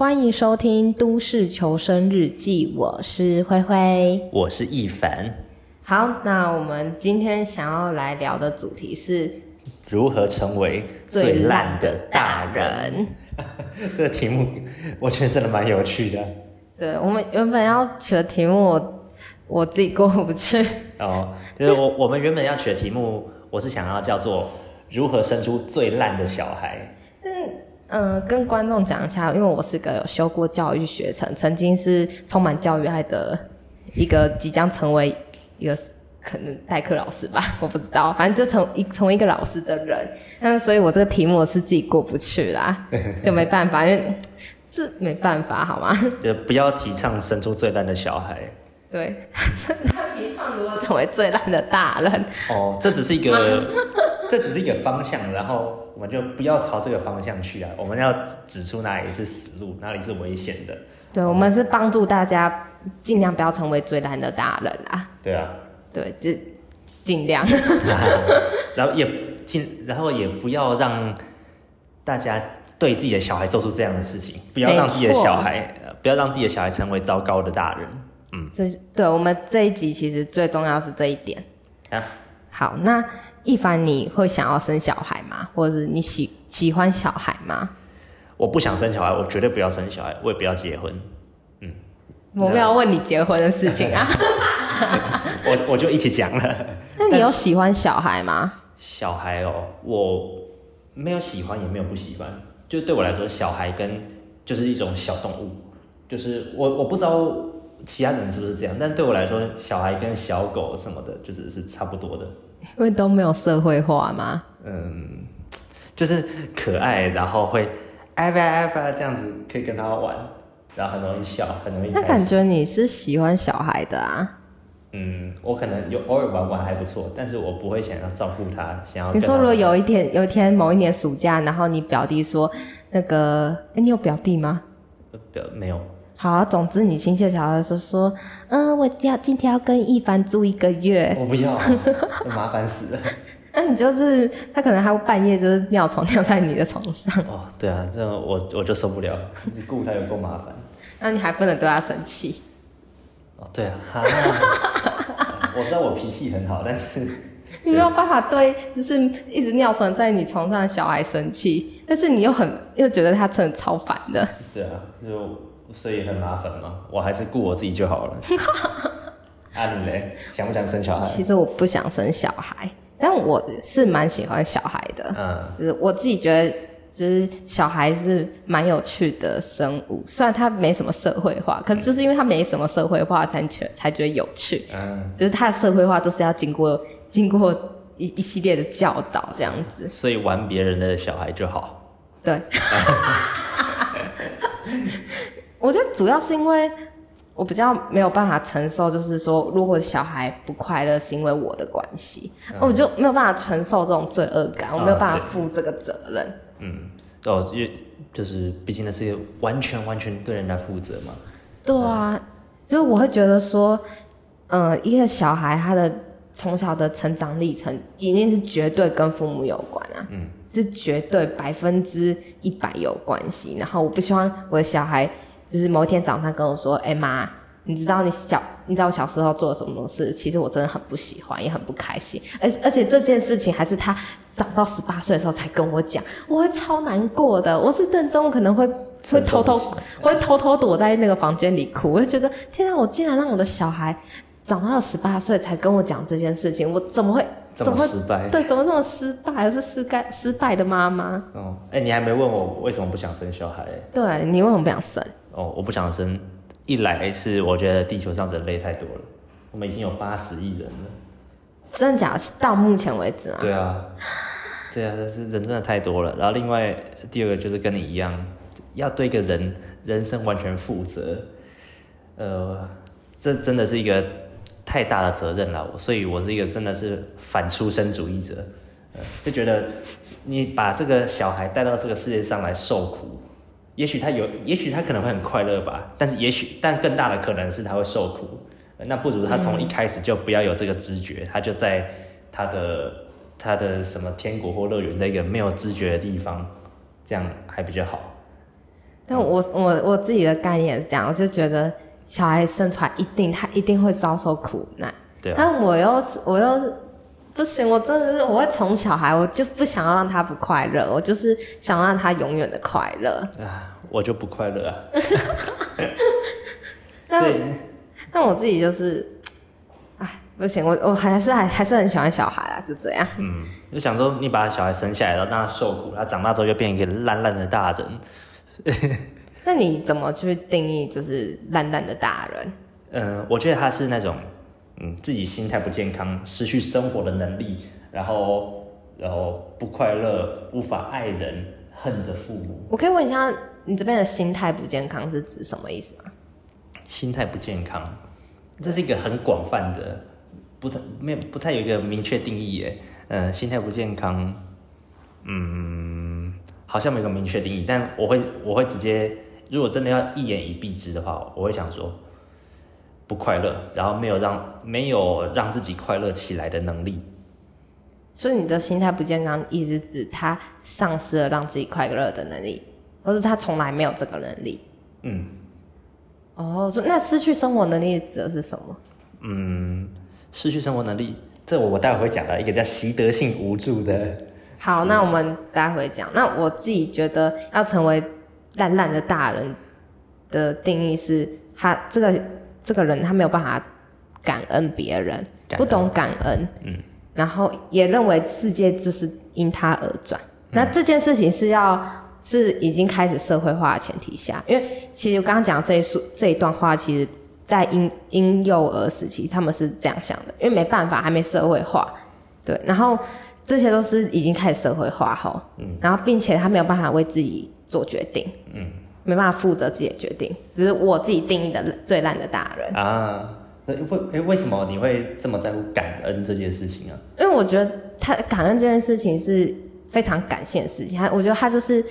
欢迎收听《都市求生日记》，我是灰灰，我是易凡。好，那我们今天想要来聊的主题是如何成为最烂的大人。这个题目我觉得真的蛮有趣的。对，我们原本要取的题目我，我自己过不去。哦，就是我我们原本要取的题目，我是想要叫做如何生出最烂的小孩。嗯。跟观众讲一下，因为我是个有修过教育学程，曾经是充满教育爱的一个即将成为一个可能代课老师吧，我不知道，反正就成一成为一个老师的人，那所以我这个题目我是自己过不去啦，就没办法，因为这没办法好吗？就不要提倡生出最烂的小孩。对，他提倡如何成为最烂的大人。哦，这只是一个，这只是一个方向，然后。我们就不要朝这个方向去啊！我们要指出哪里是死路，哪里是危险的。对，我们是帮助大家尽量不要成为最烂的大人啊。对啊。对，就尽量。然后也尽，然后也不要让大家对自己的小孩做出这样的事情，不要让自己的小孩，不要让自己的小孩成为糟糕的大人。嗯。这是对我们这一集其实最重要是这一点。啊。好，那。易凡，你会想要生小孩吗？或者是你喜喜欢小孩吗？我不想生小孩，我绝对不要生小孩，我也不要结婚。嗯，我没有问你结婚的事情啊。我我就一起讲了。那你有喜欢小孩吗？小孩哦，我没有喜欢，也没有不喜欢。就对我来说，小孩跟就是一种小动物，就是我我不知道其他人是不是这样，但对我来说，小孩跟小狗什么的，就是是差不多的。因为都没有社会化吗？嗯，就是可爱，然后会哎吧哎吧这样子，可以跟他玩，然后很容易笑，很容易。那感觉你是喜欢小孩的啊？嗯，我可能有偶尔玩玩还不错，但是我不会想要照顾他，想要。你说如果有一天，有一天某一年暑假，然后你表弟说那个，哎，你有表弟吗？表没有。好啊，总之你亲切小孩说说，嗯，我要今天要跟一凡住一个月。我不要，麻烦死了。那你就是他可能还会半夜就是尿床尿在你的床上。哦，对啊，这样我我就受不了，你顾他有够麻烦。那你还不能对他生气。哦，对啊。我知道我脾气很好，但是 你没有办法对就是一直尿床在你床上的小孩生气，但是你又很又觉得他真的超烦的。对啊，就。所以很麻烦嘛，我还是顾我自己就好了。啊，你嘞，想不想生小孩？其实我不想生小孩，但我是蛮喜欢小孩的。嗯，就是我自己觉得，就是小孩是蛮有趣的生物。虽然他没什么社会化，可是就是因为他没什么社会化，才觉才觉得有趣。嗯，就是他的社会化都是要经过经过一一系列的教导这样子。所以玩别人的小孩就好。对。我觉得主要是因为我比较没有办法承受，就是说，如果小孩不快乐是因为我的关系，嗯，我就没有办法承受这种罪恶感，我没有办法负这个责任。嗯，哦，因为就是毕竟那是完全完全对人家负责嘛。对啊，嗯，就是我会觉得说，嗯，一个小孩他的从小的成长历程一定是绝对跟父母有关啊，嗯，是绝对百分之一百有关系。然后我不希望我的小孩。就是某一天早上跟我说：“哎、欸、妈，你知道你小，你知道我小时候做了什么事？其实我真的很不喜欢，也很不开心。而而且这件事情还是他长到十八岁的时候才跟我讲，我会超难过的。我是认真，我可能会会偷偷，会偷偷躲在那个房间里哭。我会觉得天啊，我竟然让我的小孩长到了十八岁才跟我讲这件事情，我怎么会怎么失败？对，怎么那么失败？我是失败失败的妈妈。哦，哎、欸，你还没问我为什么不想生小孩？对，你为什么不想生？哦，我不想生。一来是我觉得地球上人类太多了，我们已经有八十亿人了。真的假的？到目前为止啊？对啊，对啊，是人真的太多了。然后另外第二个就是跟你一样，要对一个人人生完全负责。呃，这真的是一个太大的责任了。所以我是一个真的是反出生主义者，呃，就觉得你把这个小孩带到这个世界上来受苦。也许他有，也许他可能会很快乐吧，但是也许，但更大的可能是他会受苦。那不如他从一开始就不要有这个知觉，嗯、他就在他的他的什么天国或乐园，在一个没有知觉的地方，这样还比较好。但我我我自己的概念也是这样，我就觉得小孩生出来一定他一定会遭受苦难。对啊。但我又我又不行，我真的是我会宠小孩，我就不想要让他不快乐，我就是想让他永远的快乐。啊，我就不快乐啊。但但我自己就是，哎，不行，我我还是还还是很喜欢小孩啊，是这样。嗯，就想说你把小孩生下来，然后让他受苦，他长大之后就变一个烂烂的大人。那你怎么去定义就是烂烂的大人？嗯，我觉得他是那种，嗯，自己心态不健康，失去生活的能力，然后然后不快乐，无法爱人，恨着父母。我可以问一下，你这边的心态不健康是指什么意思吗？心态不健康，这是一个很广泛的，不太没有不太有一个明确定义耶。嗯，心态不健康，嗯，好像没有明确定义，但我会我会直接，如果真的要一言以蔽之的话，我会想说不快乐，然后没有让没有让自己快乐起来的能力。所以你的心态不健康，意思指他丧失了让自己快乐的能力，或是他从来没有这个能力？嗯。哦，那失去生活能力指的是什么？嗯，失去生活能力，这我我待会会讲到一个叫习得性无助的。好，那我们待会讲。那我自己觉得要成为烂烂的大人的定义是，他这个这个人他没有办法感恩别人，不懂感恩，嗯，然后也认为世界就是因他而转。嗯，那这件事情是要。是已经开始社会化的前提下，因为其实我刚刚讲这一书这一段话，其实，在婴婴幼儿时期，他们是这样想的，因为没办法，还没社会化，对，然后这些都是已经开始社会化后，嗯，然后并且他没有办法为自己做决定，嗯，没办法负责自己的决定，只是我自己定义的最烂的大人啊。那为为什么你会这么在乎感恩这件事情啊？因为我觉得他感恩这件事情是非常感谢的事情，他我觉得他就是。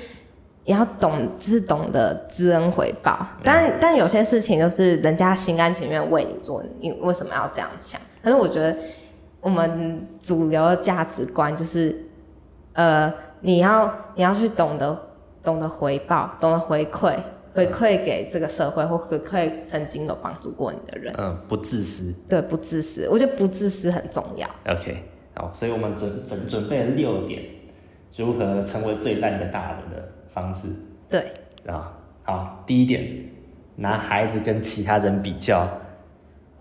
你要懂，就是懂得知恩回报。但但有些事情就是人家心甘情愿为你做，你为什么要这样想？但是我觉得我们主流的价值观就是，呃，你要你要去懂得懂得回报，懂得回馈，回馈给这个社会或回馈曾经有帮助过你的人。嗯，不自私。对，不自私。我觉得不自私很重要。OK，好，所以我们准准准备了六点，如何成为最烂的大人的。方式对啊，好，第一点，拿孩子跟其他人比较，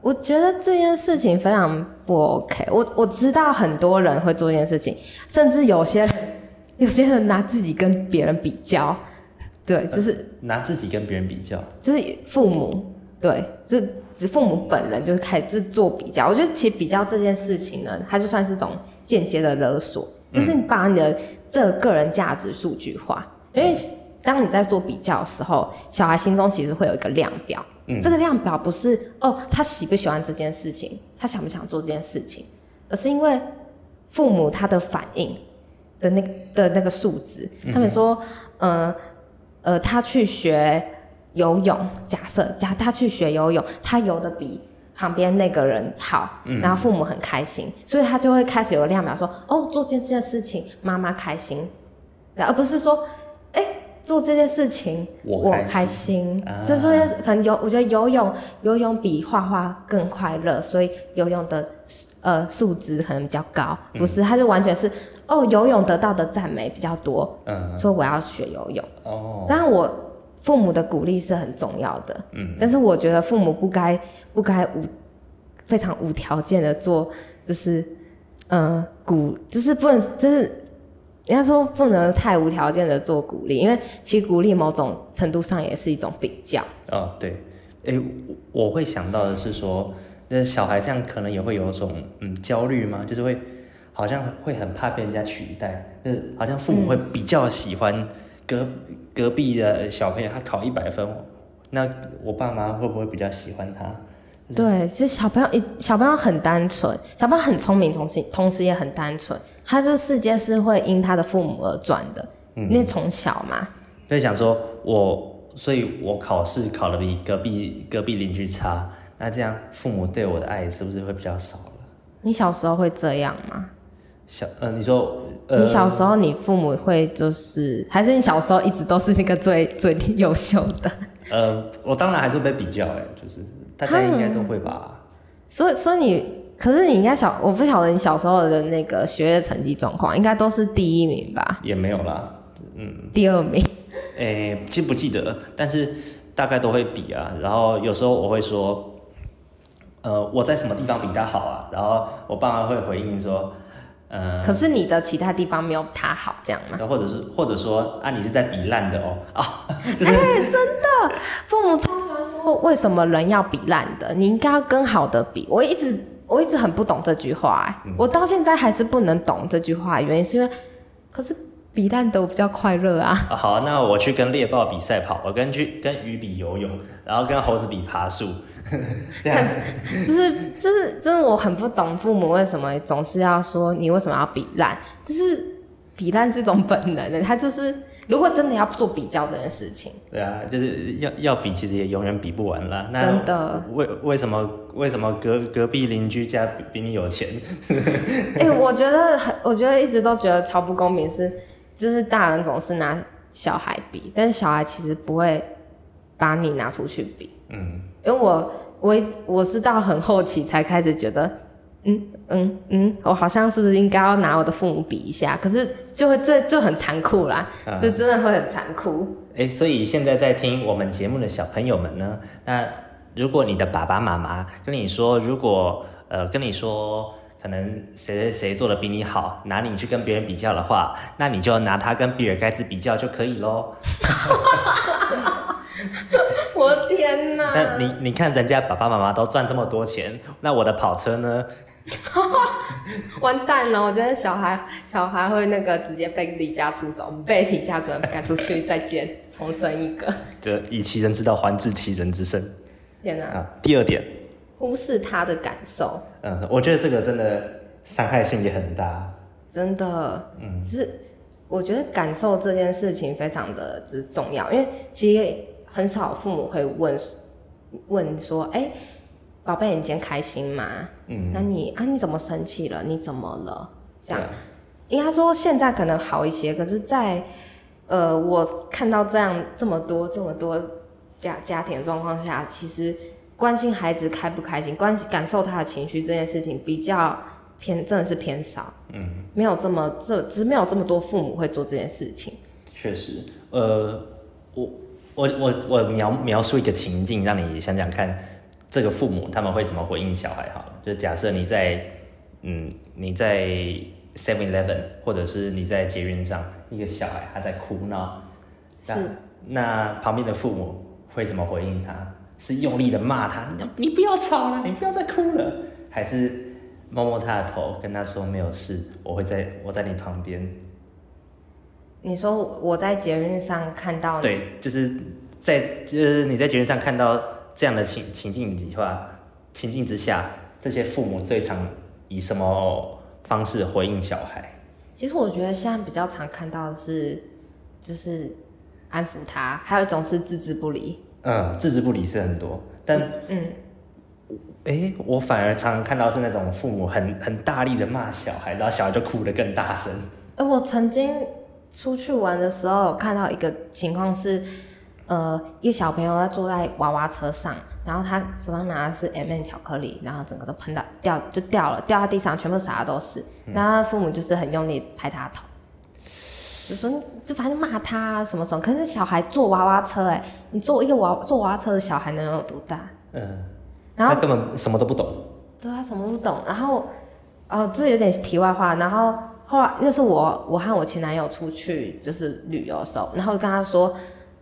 我觉得这件事情非常不 OK。我我知道很多人会做这件事情，甚至有些人 有些人拿自己跟别人比较，对，就是、呃、拿自己跟别人比较，就是父母对，就指父母本人就是开始做比较。我觉得其实比较这件事情呢，它就算是种间接的勒索，就是你把你的这个个人价值数据化。因为当你在做比较的时候，小孩心中其实会有一个量表。嗯，这个量表不是哦，他喜不喜欢这件事情，他想不想做这件事情，而是因为父母他的反应的那个的那个数值。他们说，呃呃，他去学游泳，假设假他去学游泳，他游的比旁边那个人好，然后父母很开心，所以他就会开始有个量表说，哦，做这件事情妈妈开心，而不是说。做这件事情我开心，这说可能游，我觉得游泳游泳比画画更快乐，所以游泳的呃数值可能比较高。不是，他就完全是哦，游泳得到的赞美比较多，嗯，说我要学游泳。哦，当然我父母的鼓励是很重要的，嗯，但是我觉得父母不该不该无非常无条件的做，就是呃鼓，就是不能就是。人家说不能太无条件的做鼓励，因为其实鼓励某种程度上也是一种比较。哦，对，诶、我会想到的是说，那小孩这样可能也会有一种嗯焦虑吗？就是会好像会很怕被人家取代，就是好像父母会比较喜欢隔、隔壁的小朋友，他考一百分，那我爸妈会不会比较喜欢他？对，其实小朋友一小朋友很单纯，小朋友很聪明，同时同时也很单纯。他这世界是会因他的父母而转的，嗯、因为从小嘛。所以想说我，所以我考试考的比隔壁隔壁邻居差，那这样父母对我的爱是不是会比较少了？你小时候会这样吗？小呃，你说，呃，你小时候你父母会就是，还是你小时候一直都是那个最最优秀的？呃，我当然还是被比较哎，就是大家应该都会吧。所以所以你，可是你应该小，我不晓得你小时候的那个学业成绩状况，应该都是第一名吧？也没有啦，嗯，第二名。哎、欸，记不记得？但是大概都会比啊。然后有时候我会说，呃，我在什么地方比他好啊？然后我爸妈会回应说。嗯，可是你的其他地方没有他好，这样吗？或者是，或者说啊，你是在比烂的哦啊，哎、就是欸，真的，父母超喜欢说，为什么人要比烂的？你应该要跟好的比。我一直，我一直很不懂这句话，哎、嗯，我到现在还是不能懂这句话，原因是因为，可是比烂的我比较快乐啊，啊。好，那我去跟猎豹比赛跑，我跟去跟鱼比游泳，然后跟猴子比爬树。但是，就是就是就是我很不懂父母为什么总是要说你为什么要比烂？就是比烂是一种本能的，他就是如果真的要做比较这件事情，对啊，就是要要比，其实也永远比不完啦。那真的？为为什么为什么隔隔壁邻居家比，比你有钱？哎、欸，我觉得很，我觉得一直都觉得超不公平，是就是大人总是拿小孩比，但是小孩其实不会把你拿出去比，嗯。因为我我我是到很后期才开始觉得，嗯嗯嗯，我好像是不是应该要拿我的父母比一下？可是就会这就很残酷啦，嗯、这真的会很残酷。哎、欸，所以现在在听我们节目的小朋友们呢，那如果你的爸爸妈妈跟你说，如果呃跟你说可能谁谁谁做的比你好，拿你去跟别人比较的话，那你就拿他跟比尔盖茨比较就可以喽。我的天哪！那你你看人家爸爸妈妈都赚这么多钱，那我的跑车呢？完蛋了！我觉得小孩小孩会那个直接被离家出走，被离家出走赶出去，再见，重生一个。就以其人之道还治其人之身。天哪！啊，第二点，忽视他的感受。嗯，我觉得这个真的伤害性也很大。真的，嗯，就是我觉得感受这件事情非常的就是重要，因为其实。很少父母会问问说：“哎、欸，宝贝，你今天开心吗？嗯，那你啊，你怎么生气了？你怎么了？这样，应该说现在可能好一些。可是在，在呃，我看到这样这么多这么多家家庭状况下，其实关心孩子开不开心，关心感受他的情绪这件事情比较偏，真的是偏少。嗯，没有这么这，只是没有这么多父母会做这件事情。确实，呃，我。我我我描描述一个情境，让你想想看，这个父母他们会怎么回应小孩？好了，就假设你在，嗯，你在 Seven Eleven，或者是你在捷运上，一个小孩他在哭闹，是，那旁边的父母会怎么回应他？是用力的骂他，你不要吵了，你不要再哭了，还是摸摸他的头，跟他说没有事，我会在我在你旁边。你说我在捷运上看到，对，就是在就是你在捷运上看到这样的情情境的话，情境之下，这些父母最常以什么方式回应小孩？其实我觉得现在比较常看到的是，就是安抚他，还有一种是置之不理。嗯，置之不理是很多，但嗯，哎、欸，我反而常常看到是那种父母很很大力的骂小孩，然后小孩就哭得更大声。哎，我曾经。出去玩的时候，看到一个情况是，呃，一个小朋友他坐在娃娃车上，然后他手上拿的是 M&M 巧克力，然后整个都喷到掉就掉了，掉在地上，全部洒的都是。然后他父母就是很用力拍他头，就说就反正骂他什么什么。可是小孩坐娃娃车，哎，你坐一个娃坐娃娃车的小孩能有多大？嗯，然后他根本什么都不懂。对，他什么都不懂。然后，哦，这有点题外话。然后。后来那是我，我和我前男友出去就是旅游的时候，然后跟他说，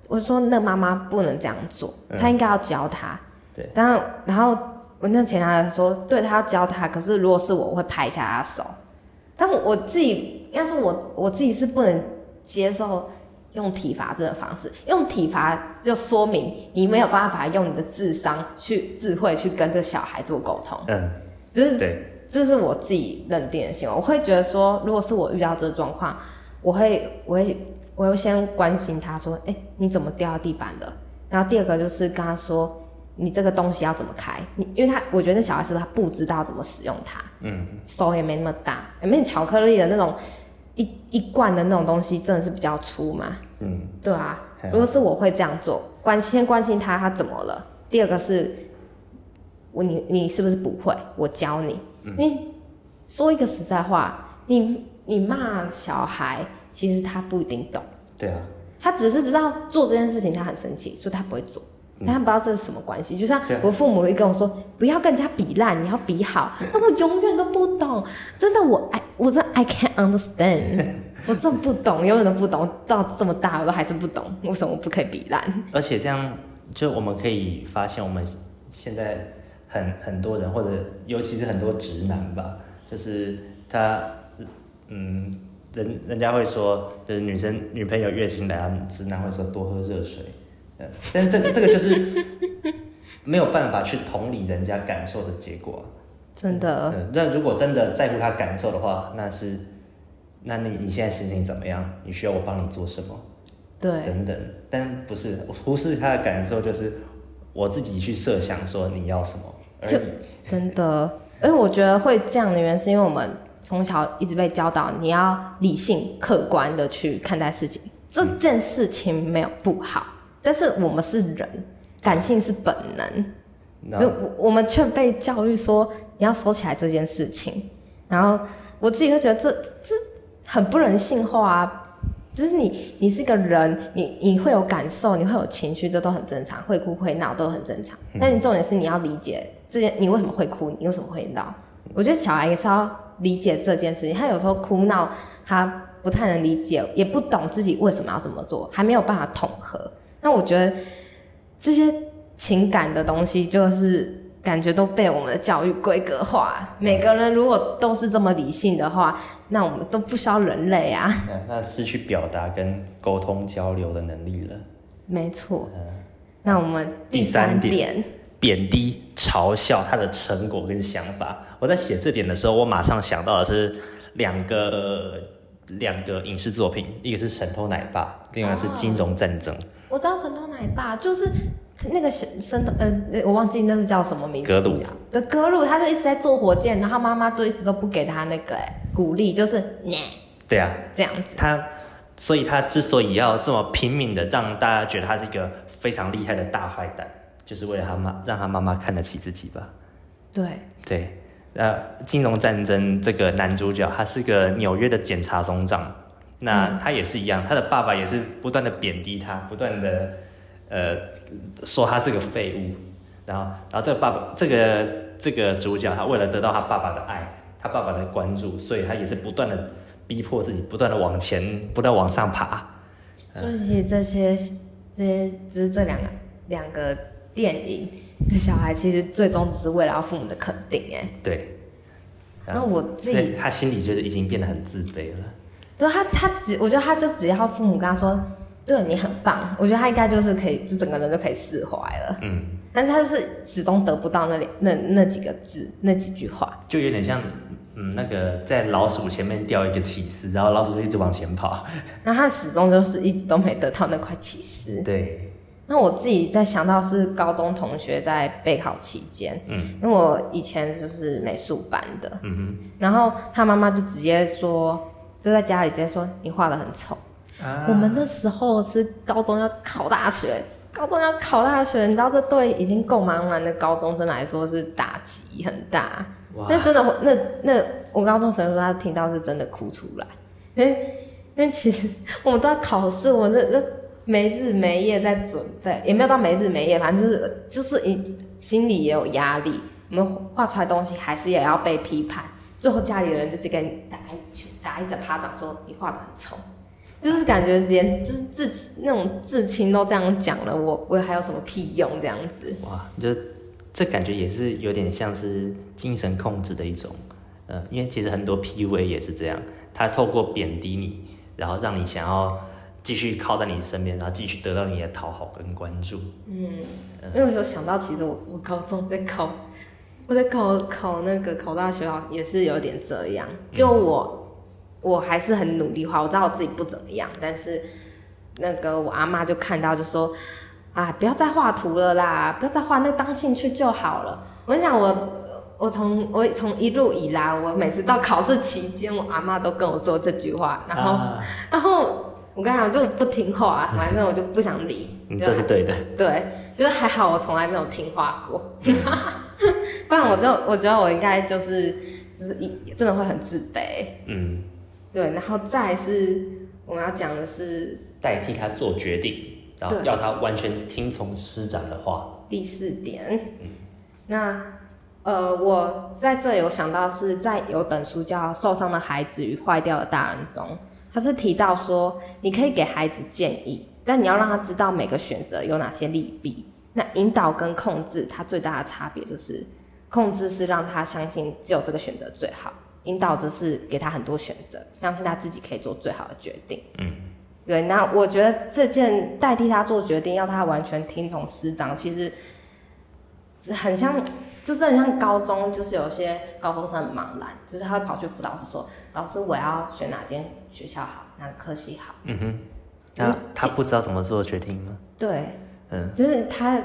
我说那妈妈不能这样做，嗯、他应该要教他。对。然后，然后我那前男友说，对他要教他，可是如果是我，我会拍一下他手。但我我自己，要是我我自己是不能接受用体罚这个方式，用体罚就说明你没有办法用你的智商去智慧去跟这小孩做沟通。嗯。就是对。这是我自己认定的行为，我会觉得说，如果是我遇到这个状况，我会，我会，我会先关心他说，哎，你怎么掉到地板的？然后第二个就是跟他说，你这个东西要怎么开？你因为他，我觉得那小孩子他不知道怎么使用它，嗯，手也没那么大，里面巧克力的那种一一罐的那种东西真的是比较粗嘛，嗯，对啊。如果是我会这样做，关先关心他他怎么了。第二个是，我你你是不是不会？我教你。嗯、因为说一个实在话，你你骂小孩，其实他不一定懂。对啊。他只是知道做这件事情他很生气，所以他不会做。但他不知道这是什么关系，就像我父母会跟我说，不要跟人家比烂，你要比好。他们永远都不懂，真的我 I 我真 I can't understand，我真的不懂，永远都不懂，到这么大我都还是不懂，为什么不可以比烂？而且这样，就我们可以发现，我们现在很很多人，或者尤其是很多直男吧，就是他嗯，人人家会说，就是女生女朋友月经来，直男会说多喝热水。但这个这个就是 没有办法去同理人家感受的结果，真的。那如果真的在乎他感受的话，那是，那你你现在心情怎么样？你需要我帮你做什么？对，等等。但不是忽视他的感受，就是我自己去设想说你要什么。就真的，因为我觉得会这样的原因，是因为我们从小一直被教导，你要理性、客观的去看待事情。这件事情没有不好。但是我们是人，感性是本能，就.我们却被教育说你要收起来这件事情，然后我自己会觉得这这很不人性化啊！就是你你是一个人，你你会有感受，你会有情绪，这都很正常，会哭会闹都很正常。但你重点是你要理解这件，你为什么会哭，你为什么会闹？我觉得小孩也是要理解这件事情，他有时候哭闹，他不太能理解，也不懂自己为什么要这么做，还没有办法统合。那我觉得这些情感的东西，就是感觉都被我们的教育规格化。每个人如果都是这么理性的话，那我们都不需要人类啊。那失去表达跟沟通交流的能力了。没错。那我们第三点，贬低、嘲笑他的成果跟想法。我在写这点的时候，我马上想到的是两个两个影视作品，一个是《神偷奶爸》，另外是《金融战争》。我知道神偷奶爸就是那个神神偷，呃，我忘记那是叫什么名字。格鲁的格鲁，他就一直在做火箭，然后妈妈就一直都不给他那个哎鼓励，就是念。对啊，这样子。他，所以他之所以要这么拼命的让大家觉得他是一个非常厉害的大坏蛋，就是为了他妈，让他妈妈看得起自己吧。对对，呃，金融战争这个男主角，他是个纽约的检察总长。那他也是一样，他的爸爸也是不断的贬低他，不断的呃说他是个废物，然后然后这个爸爸这个这个主角他为了得到他爸爸的爱，他爸爸的关注，所以他也是不断的逼迫自己，不断的往前，不断往上爬。所以其实这些这些只是这两个两个电影的小孩，其实最终只是为了要父母的肯定，哎，对。那我自己他心里就是已经变得很自卑了。对他，他只我觉得他就只要父母跟他说，对你很棒，我觉得他应该就是可以，这整个人就可以释怀了。嗯，但是他就是始终得不到那里那那几个字，那几句话，就有点像，嗯，那个在老鼠前面掉一个起司，然后老鼠就一直往前跑，那他始终就是一直都没得到那块起司。对。那我自己在想到是高中同学在备考期间，嗯，因为我以前就是美术班的，嗯哼，然后他妈妈就直接说。就在家里直接说你画得很丑。啊、我们那时候是高中要考大学，高中要考大学，你知道这对已经够茫然的高中生来说是打击很大。那真的，那那我高中同学说他听到是真的哭出来，因为因为其实我们都要考试，我们这这没日没夜在准备，也没有到没日没夜，反正就是就是一心里也有压力。我们画出来东西还是也要被批判，最后家里的人就是给你打一拳打一整巴掌，说你画得很丑，就是感觉连自自己那种至亲都这样讲了，我我还有什么屁用这样子？哇，就这感觉也是有点像是精神控制的一种，呃，因为其实很多 PUA 也是这样，他透过贬低你，然后让你想要继续靠在你身边，然后继续得到你的讨好跟关注。嗯，嗯因为我就想到，其实我我高中在考，我在考考那个考大学，也是有点这样，就我。嗯我还是很努力画，我知道我自己不怎么样，但是那个我阿妈就看到就说，啊，不要再画图了啦，不要再画，那当兴趣就好了。我跟你讲，我我从我从一路以来，我每次到考试期间，我阿妈都跟我说这句话，然后、啊、然后我跟你讲，就不听话，反正我就不想理。嗯，这是对的。对，就是还好，我从来没有听话过，不然我就我觉得我应该就是就是一真的会很自卑。嗯，对，然后再是我们要讲的是代替他做决定。然后要他完全听从师长的话。第四点，嗯、那呃，我在这里有想到是在有一本书叫《受伤的孩子与坏掉的大人》中，他是提到说，你可以给孩子建议，但你要让他知道每个选择有哪些利弊。那引导跟控制，它最大的差别就是，控制是让他相信只有这个选择最好，引导则是给他很多选择，相信他自己可以做最好的决定。嗯。对，那我觉得这件代替他做决定，要他完全听从师长，其实很像，就是很像高中，就是有些高中生很茫然，就是他会跑去辅导室说：“老师，我要选哪间学校好，哪个科系好。”嗯哼，那他不知道怎么做决定吗？对，嗯，就是他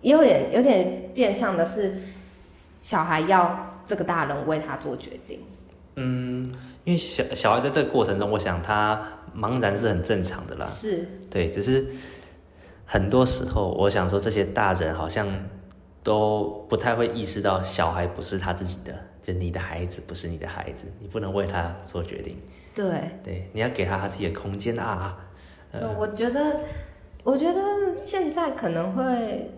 有点有点变相的是，小孩要这个大人为他做决定。嗯，因为小小孩在这个过程中，我想他。茫然是很正常的啦，是对，只是很多时候，我想说这些大人好像都不太会意识到，小孩不是他自己的，就你的孩子不是你的孩子，你不能为他做决定。对对，你要给他他自己的空间啊。呃，我觉得，我觉得现在可能会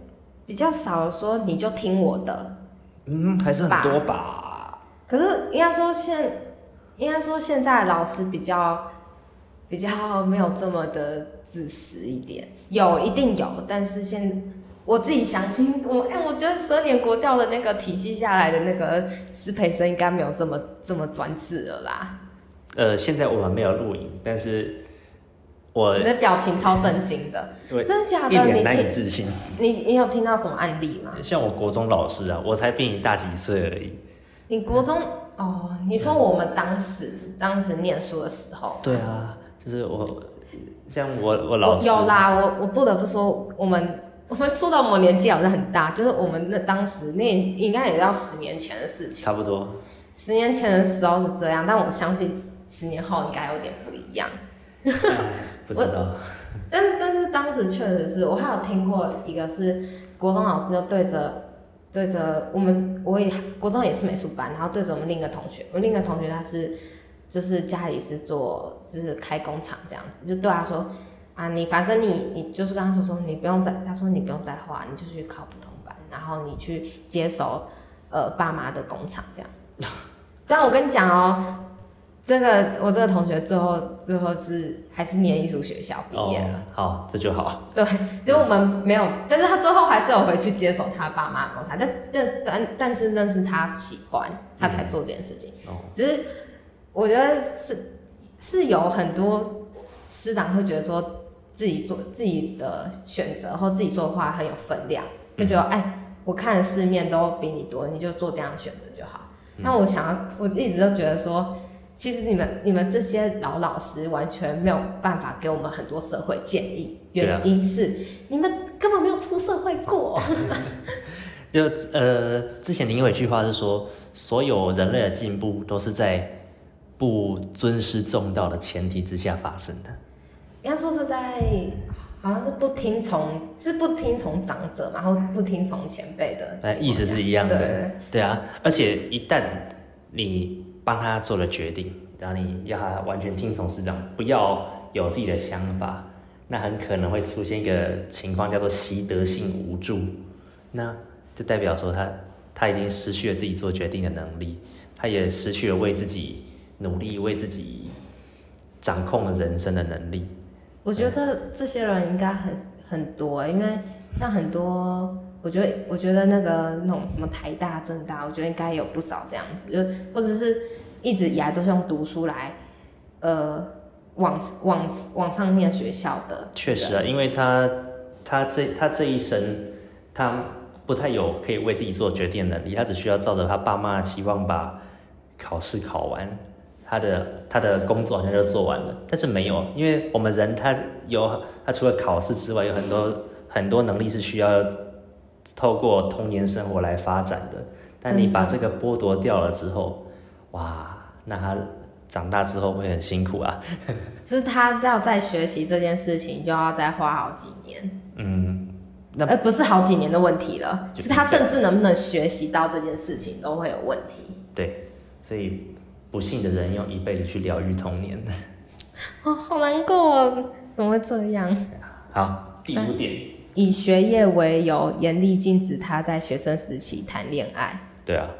比较少说你就听我的，嗯，还是很多吧。可是应该说现，应该说现在老师比较。比较没有这么的自私一点，有一定有，但是现我自己相信我，哎、欸，我觉得十二年国教的那个体系下来的那个师培生应该没有这么这么专制了啦。呃，现在我们没有录影，但是我你的表情超震惊的，对真的假的？一脸难以置信。你你有听到什么案例吗？像我国中老师啊，我才比你大几岁而已。你国中哦？你说我们当时、嗯、当时念书的时候？对啊。就是我，像我我老师有啦，我我不得不说，我们我们说到我年纪好像很大，就是我们那当时那应该也要十年前的事情，差不多。十年前的时候是这样，但我相信十年后应该有点不一样。不知道。但是但是当时确实是我还有听过一个是国中老师就对着对着我们，我也国中也是美术班，然后对着我们另一个同学，我另一个同学他是。就是家里是做，就是开工厂这样子，就对他说，啊，你反正你你就是刚刚就说你不用再，他说你不用再画，你就去考普通班，然后你去接手呃爸妈的工厂这样。但我跟你讲哦，这个我这个同学最后最后是还是念艺术学校毕业了。哦，好，这就好。对，就我们没有，但是他最后还是有回去接手他爸妈的工厂，但但但但是那是他喜欢，他才做这件事情，嗯，只是。我觉得是是有很多师长会觉得说自己做自己的选择或自己说的话很有分量，就觉得哎，我看的世面都比你多，你就做这样的选择就好。那我想要，我一直都觉得说，其实你们你们这些老老师完全没有办法给我们很多社会建议，原因是你们根本没有出社会过。就呃，之前您有一句话是说，所有人类的进步都是在。不尊师重道的前提之下发生的，应该说是在好像是不听从，是不听从长者，然后不听从前辈的，意思是一样的。对，对啊，而且一旦你帮他做了决定，然后你要他完全听从师长，不要有自己的想法，那很可能会出现一个情况叫做习得性无助，那就代表说他他已经失去了自己做决定的能力，他也失去了为自己。努力为自己掌控人生的能力，我觉得这些人应该很很多，因为像很多，我觉得我觉得那个那种什么台大、政大，我觉得应该有不少这样子，就或者是一直以来都是用读书来，呃，往往往上念学校的。确实啊，因为他他这他这一生，他不太有可以为自己做决定的能力，他只需要照着他爸妈的期望把考试考完。他的他的工作好像就做完了，但是没有，因为我们人他有他除了考试之外，有很多很很多能力是需要透过童年生活来发展的。但你把这个剥夺掉了之后，哇，那他长大之后会很辛苦啊。就是他要在学习这件事情，就要再花好几年。嗯，那而不是好几年的问题了，是他甚至能不能学习到这件事情都会有问题。对，所以不幸的人用一辈子去疗愈童年。哦，好难过哦，怎么会这样？好，第五点，以学业为由，严厉禁止他在学生时期谈恋爱。对啊，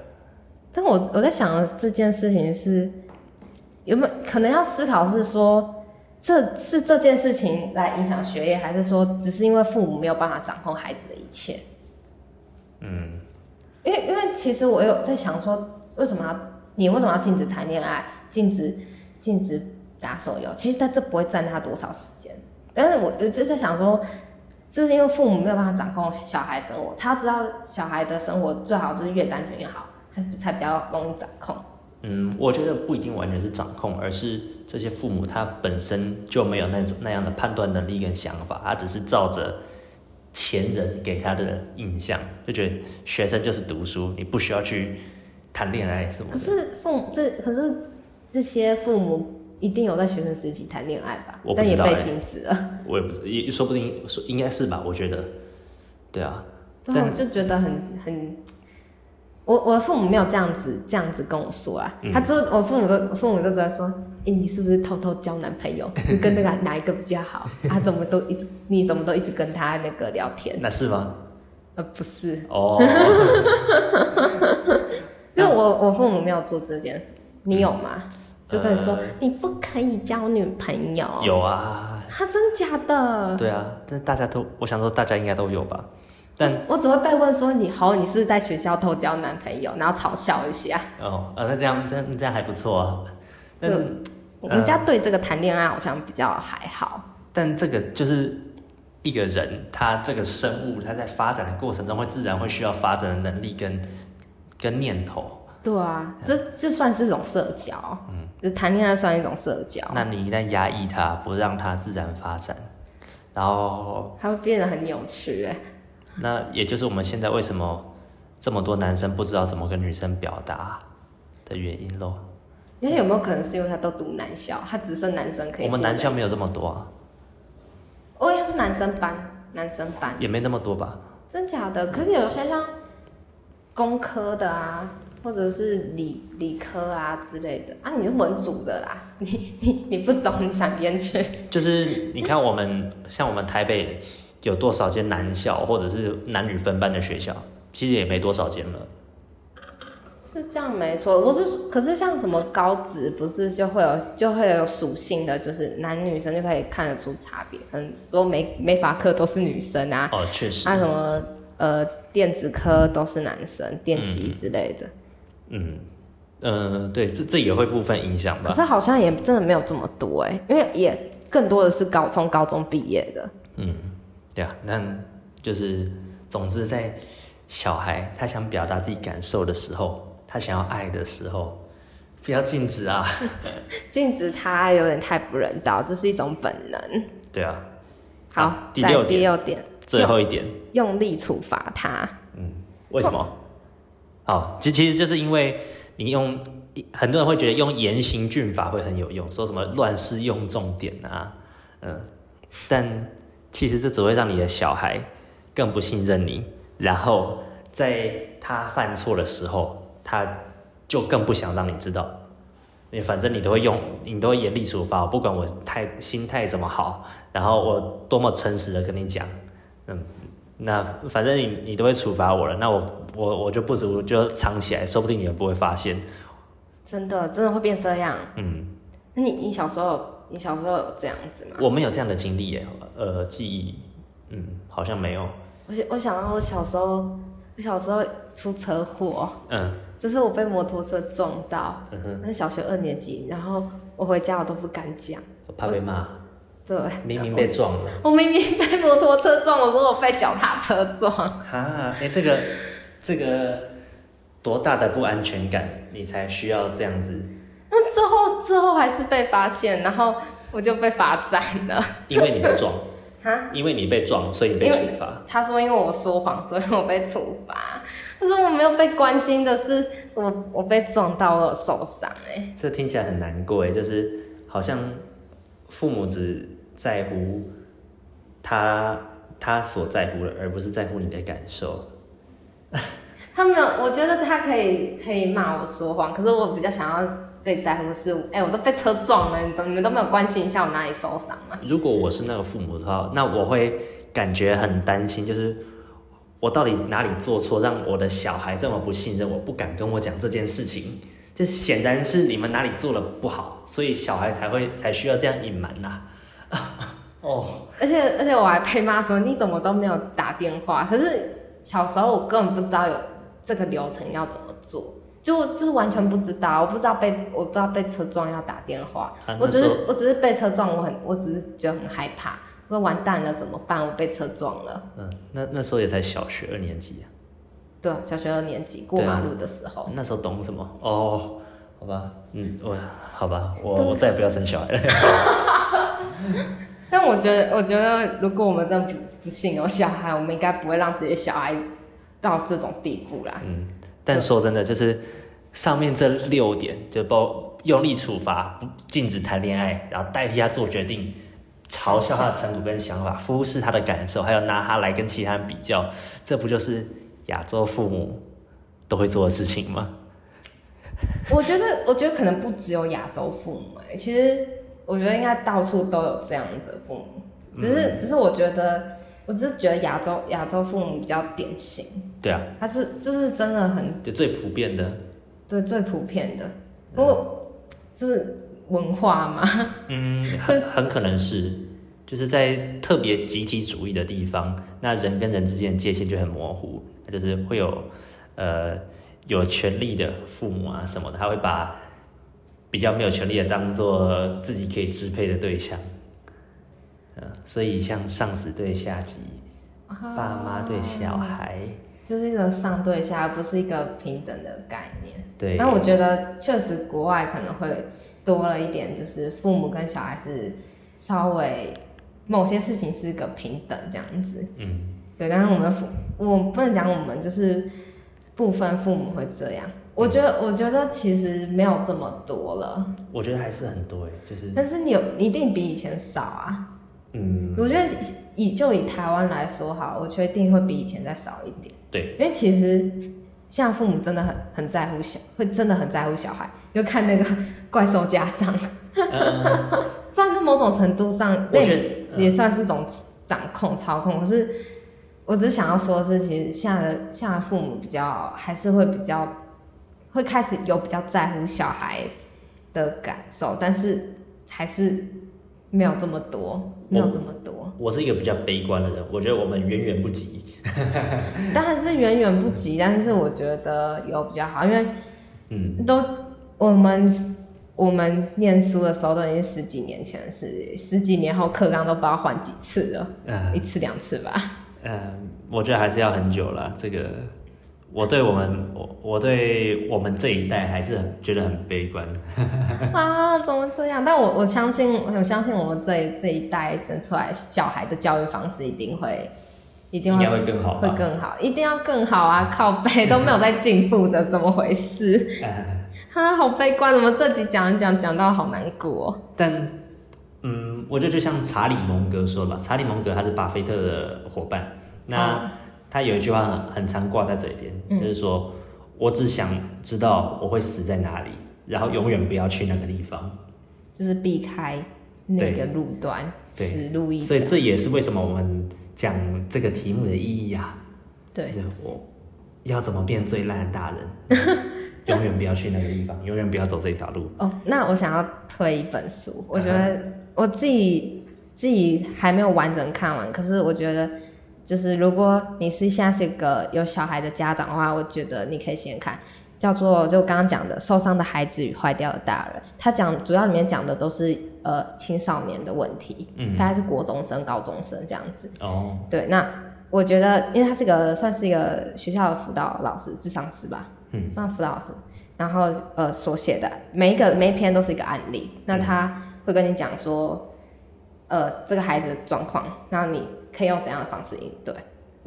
但我我在想的这件事情是有没有可能要思考是说，这是这件事情来影响学业，还是说只是因为父母没有办法掌控孩子的一切？嗯，因为因为其实我有在想说，为什么要你为什么要禁止谈恋爱，禁止禁止打手游？其实他这不会占他多少时间，但是我我就在想说。就是因为父母没有办法掌控小孩生活，他知道小孩的生活最好就是越单纯越好，他才比较容易掌控。嗯，我觉得不一定完全是掌控，而是这些父母他本身就没有那种那样的判断能力跟想法，他只是照着前人给他的印象，就觉得学生就是读书，你不需要去谈恋爱什么。可是父母这可是这些父母。一定有在学生时期谈恋爱吧？我不知道，但也被禁止了。我也不知道，也说不定说应该是吧？我觉得，对啊。对，我就觉得很很，我我的父母没有这样子这样子跟我说啊。嗯、他就我父母都父母都在说，哎、欸，你是不是偷偷交男朋友？你跟那个哪一个比较好？他、啊、怎么都一直，你怎么都一直跟他那个聊天？那是吗？呃，不是。哦。就我我父母没有做这件事情，你有吗？嗯就可以说、呃、你不可以交女朋友。有啊，他真假的？对啊，但大家都，我想说大家应该都有吧。但我，我只会被问说你好，你是在学校偷交男朋友，然后嘲笑一下。哦，呃，那这样这样这样还不错啊。对，我们家对这个谈恋爱好像比较还好。但这个就是一个人，他这个生物，他在发展的过程中会自然会需要发展的能力跟跟念头。对啊，这这算是一种社交，嗯，就谈恋爱算一种社交。那你一旦压抑他，不让他自然发展，然后他会变得很扭曲，哎。那也就是我们现在为什么这么多男生不知道怎么跟女生表达的原因喽？那有没有可能是因为他都读男校，他只剩男生可以？我们男校没有这么多啊。哦，应该是男生班，男生班也没那么多吧？真假的？可是有些像工科的啊。或者是理理科啊之类的啊，你是文组的啦，你你你不懂，你想编去？就是你看我们像我们台北有多少间男校，或者是男女分班的学校，其实也没多少间了。是这样没错，我是可是像什么高职，不是就会有就会有属性的，就是男女生就可以看得出差别。嗯，如果美美法课都是女生啊，哦确实，啊什么呃电子科都是男生，电机之类的。嗯嗯，呃，对，这这也会部分影响吧。可是好像也真的没有这么多哎，因为也更多的是高从高中毕业的。嗯，对啊，那就是总之，在小孩他想表达自己感受的时候，他想要爱的时候，不要禁止啊，禁止他有点太不人道，这是一种本能。对啊。好，啊、第六点，第六点，最后一点，用，用力处罚他。嗯，为什么？哦，其其实就是因为你用很多人会觉得用严刑峻法会很有用，说什么乱世用重典啊，嗯，但其实这只会让你的小孩更不信任你，然后在他犯错的时候，他就更不想让你知道，你反正你都会用，你都会严厉处罚，不管我态心态怎么好，然后我多么诚实的跟你讲，嗯。那反正你你都会处罚我了，那我我我就不如就藏起来，说不定你也不会发现。真的真的会变这样？嗯。那你你小时候你小时候有这样子吗？我没有这样的经历耶，呃，记忆，嗯，好像没有。我我想到我小时候，我小时候出车祸，嗯，就是我被摩托车撞到，嗯哼，那是小学二年级，然后我回家我都不敢讲，我怕被骂。对，明明被撞了。我，明明被摩托车撞，我说我被脚踏车撞。哈，哎、欸，这个这个多大的不安全感，你才需要这样子？那之后之后还是被发现，然后我就被罚站了。因为你被撞。哈？因为你被撞，所以你被处罚。他说因为我说谎，所以我被处罚。他说我没有被关心的是我我被撞到，我有受伤哎。这听起来很难过哎，就是好像父母只在乎他他所在乎的，而不是在乎你的感受。他没有，我觉得他可以可以骂我说谎，可是我比较想要被在乎的是，哎、欸，我都被车撞了，你都你们都没有关心一下我哪里受伤吗？如果我是那个父母的话，那我会感觉很担心，就是我到底哪里做错，让我的小孩这么不信任我，不敢跟我讲这件事情，就显然是你们哪里做的不好，所以小孩才会才需要这样隐瞒呐。哦，而且而且我还被骂说你怎么都没有打电话，可是小时候我根本不知道有。这个流程要怎么做？就就是完全不知道，我不知道被我不知道被车撞要打电话，啊、我只是我只是被车撞，我很我只是觉得很害怕，我说完蛋了怎么办？我被车撞了。嗯，那那时候也才小学二年级啊。对，小学二年级过马路的时候。那时候懂什么？哦，好吧，嗯，我好吧，我我再也不要生小孩了。但我觉得，我觉得如果我们真的不不幸有小孩，我们应该不会让自己的小孩。到这种地步啦。嗯，但说真的，就是上面这六点，就包用力处罚，不禁止谈恋爱，然后代替他做决定，嘲笑他的程度跟想法，忽视他的感受，还有拿他来跟其他人比较，这不就是亚洲父母都会做的事情吗？我觉得，我觉得可能不只有亚洲父母，哎，其实我觉得应该到处都有这样的父母，只是，嗯、只是我觉得。我只是觉得亚洲亚洲父母比较典型，对啊，他是这是真的很就最普遍的，对最普遍的，不过就是文化嘛，嗯，很很可能是。就是在特别集体主义的地方，那人跟人之间的界限就很模糊，就是会有呃有权力的父母啊什么的，他会把比较没有权力的当做自己可以支配的对象。所以像上司对下级，爸妈对小孩，这是一个上对下，不是一个平等的概念。对。那我觉得确实国外可能会多了一点，就是父母跟小孩是稍微某些事情是一个平等这样子。嗯。对，但是我们父，我不能讲我们，就是部分父母会这样。我觉得，我觉得其实没有这么多了。我觉得还是很多哎，就是。但是你有，你一定比以前少啊。嗯，我觉得以就以台湾来说哈，我确定会比以前再少一点。对，因为其实像父母真的很很在乎小，会真的很在乎小孩。就看那个 怪兽家长，嗯、虽然是某种程度上，那也算是种掌控操控。可是我只是想要说的是，其实现在的现在父母比较还是会比较会开始有比较在乎小孩的感受，但是还是。没有这么多，没有这么多。我，我是一个比较悲观的人，我觉得我们远远不及。当然是远远不及，但是我觉得有比较好，因为嗯，都我们我们念书的时候都已经十几年前的事，十几年后课纲都不知道换几次了，嗯，一次两次吧。嗯，我觉得还是要很久了，这个。我对我们，我我对我们这一代还是很觉得很悲观。啊，怎么这样？但我我相信，我相信我们这这一代生出来小孩的教育方式一定会，一定会会更好，会更好，一定要更好啊！靠背都没有在进步的，怎么回事？啊，好悲观，怎么这集讲一讲讲到好难过？但嗯，我觉得就像查理蒙格说吧，查理蒙格他是巴菲特的伙伴，那。啊他有一句话很很常挂在嘴边，嗯，就是说，我只想知道我会死在哪里，然后永远不要去那个地方，就是避开那个路段，死路一条。所以这也是为什么我们讲这个题目的意义啊。对，就是我要怎么变最烂的大人，永远不要去那个地方，永远不要走这条路。哦，那我想要推一本书，我觉得我自己自己还没有完整看完，可是我觉得。就是如果你是像是一个有小孩的家长的话，我觉得你可以先看，叫做就刚刚讲的《受伤的孩子与坏掉的大人》，他讲主要里面讲的都是呃青少年的问题，嗯，大概是国中生、高中生这样子。哦，对，那我觉得，因为他是个算是一个学校的辅导老师、智商师吧，嗯，算辅导老师，然后呃所写的每一个每一篇都是一个案例，那他会跟你讲说。呃这个孩子的状况，然后你可以用怎样的方式应对。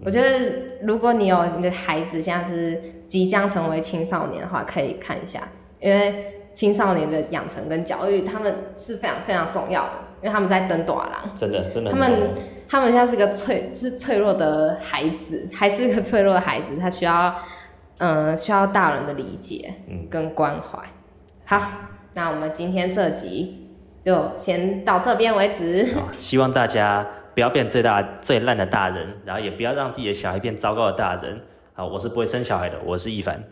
我觉得如果你有你的孩子现在是即将成为青少年的话，可以看一下，因为青少年的养成跟教育，他们是非常非常重要的，因为他们在登大人，真的真的，他们他们现在是个脆是脆弱的孩子，还是个脆弱的孩子，他需要嗯、呃、需要大人的理解跟关怀。好，那我们今天这集就先到这边为止。希望大家不要变最大最烂的大人，然后也不要让自己的小孩变糟糕的大人。好，我是不会生小孩的，我是易凡。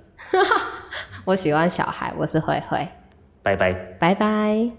我喜欢小孩，我是慧慧。拜拜，拜拜。